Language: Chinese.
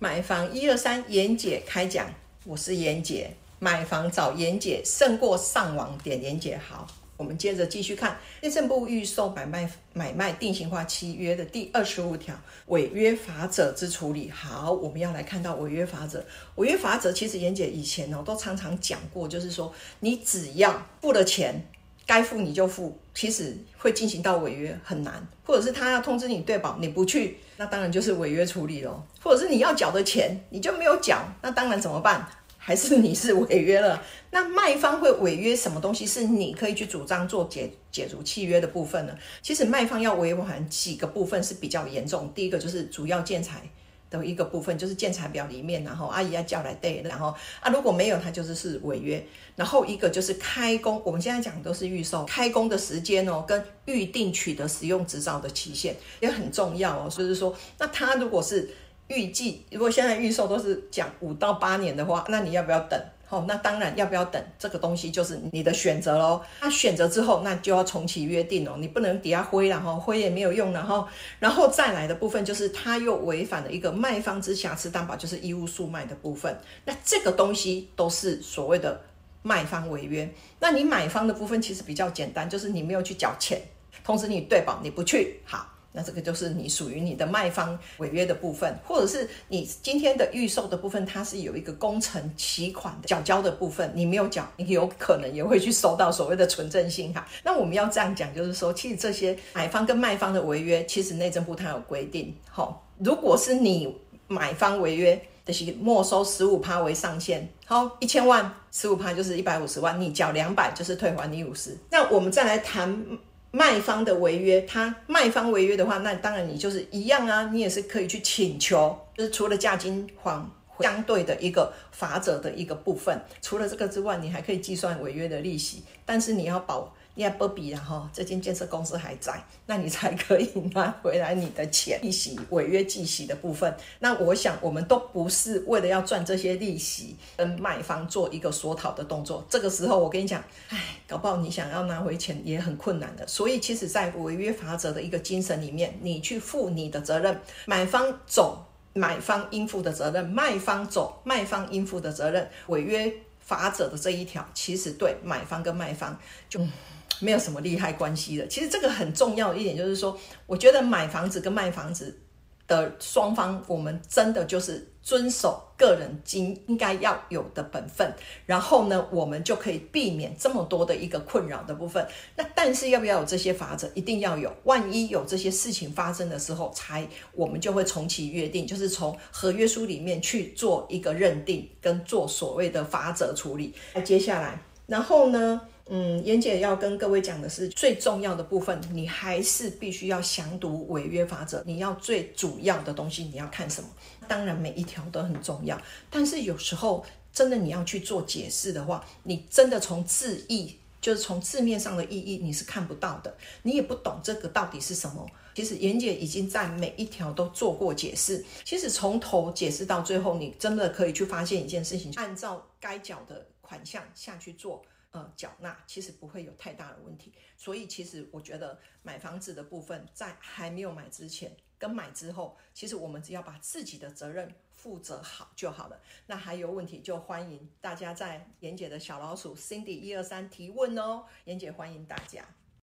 买房一二三，妍姐开讲，我是妍姐，买房找妍姐胜过上网点妍姐好。我们接着继续看内政部预售买卖买卖定型化契约的第二十五条违约法则之处理。好，我们要来看到违约法则。违约法则其实妍姐以前哦都常常讲过，就是说你只要付了钱，该付你就付，其实会进行到违约很难，或者是他要通知你对保，你不去，那当然就是违约处理咯。或者是你要缴的钱你就没有缴，那当然怎么办？还是你是违约了？那卖方会违约什么东西？是你可以去主张做解解除契约的部分呢？其实卖方要违反几个部分是比较严重。第一个就是主要建材的一个部分，就是建材表里面，然后阿姨要叫来对，然后啊如果没有，它就是是违约。然后一个就是开工，我们现在讲都是预售，开工的时间哦，跟预定取得使用执照的期限也很重要哦。所以说，那他如果是预计如果现在预售都是讲五到八年的话，那你要不要等？好，那当然要不要等这个东西就是你的选择喽。那选择之后，那就要重启约定哦，你不能抵押灰了哈，灰也没有用了哈。然后再来的部分就是他又违反了一个卖方之瑕疵担保，就是义务速卖的部分。那这个东西都是所谓的卖方违约。那你买方的部分其实比较简单，就是你没有去缴钱，同时你对保你不去，好。那这个就是你属于你的卖方违约的部分，或者是你今天的预售的部分，它是有一个工程期款的缴交的部分，你没有缴，你有可能也会去收到所谓的存证信哈。那我们要这样讲，就是说，其实这些买方跟卖方的违约，其实内政部它有规定，好，如果是你买方违约，就是没收十五趴为上限，好，一千万十五趴就是一百五十万，你缴两百就是退还你五十。那我们再来谈。卖方的违约，他卖方违约的话，那当然你就是一样啊，你也是可以去请求，就是除了价金还相对的一个法则的一个部分，除了这个之外，你还可以计算违约的利息，但是你要保。你要不比然后这间建设公司还在，那你才可以拿回来你的钱利息违约计息的部分。那我想我们都不是为了要赚这些利息，跟卖方做一个索讨的动作。这个时候我跟你讲，唉，搞不好你想要拿回钱也很困难的。所以其实，在违约法则的一个精神里面，你去负你的责任，买方走买方应负的责任，卖方走卖方应负的责任。违约法则的这一条，其实对买方跟卖方就。没有什么利害关系的。其实这个很重要一点就是说，我觉得买房子跟卖房子的双方，我们真的就是遵守个人经应该要有的本分，然后呢，我们就可以避免这么多的一个困扰的部分。那但是要不要有这些法则？一定要有。万一有这些事情发生的时候，才我们就会重启约定，就是从合约书里面去做一个认定，跟做所谓的法则处理。那接下来，然后呢？嗯，妍姐要跟各位讲的是最重要的部分，你还是必须要详读违约法则。你要最主要的东西，你要看什么？当然每一条都很重要，但是有时候真的你要去做解释的话，你真的从字义，就是从字面上的意义，你是看不到的，你也不懂这个到底是什么。其实妍姐已经在每一条都做过解释，其实从头解释到最后，你真的可以去发现一件事情，按照该缴的款项下去做。呃，缴纳其实不会有太大的问题，所以其实我觉得买房子的部分，在还没有买之前跟买之后，其实我们只要把自己的责任负责好就好了。那还有问题就欢迎大家在妍姐的小老鼠 Cindy 一二三提问哦，妍姐欢迎大家。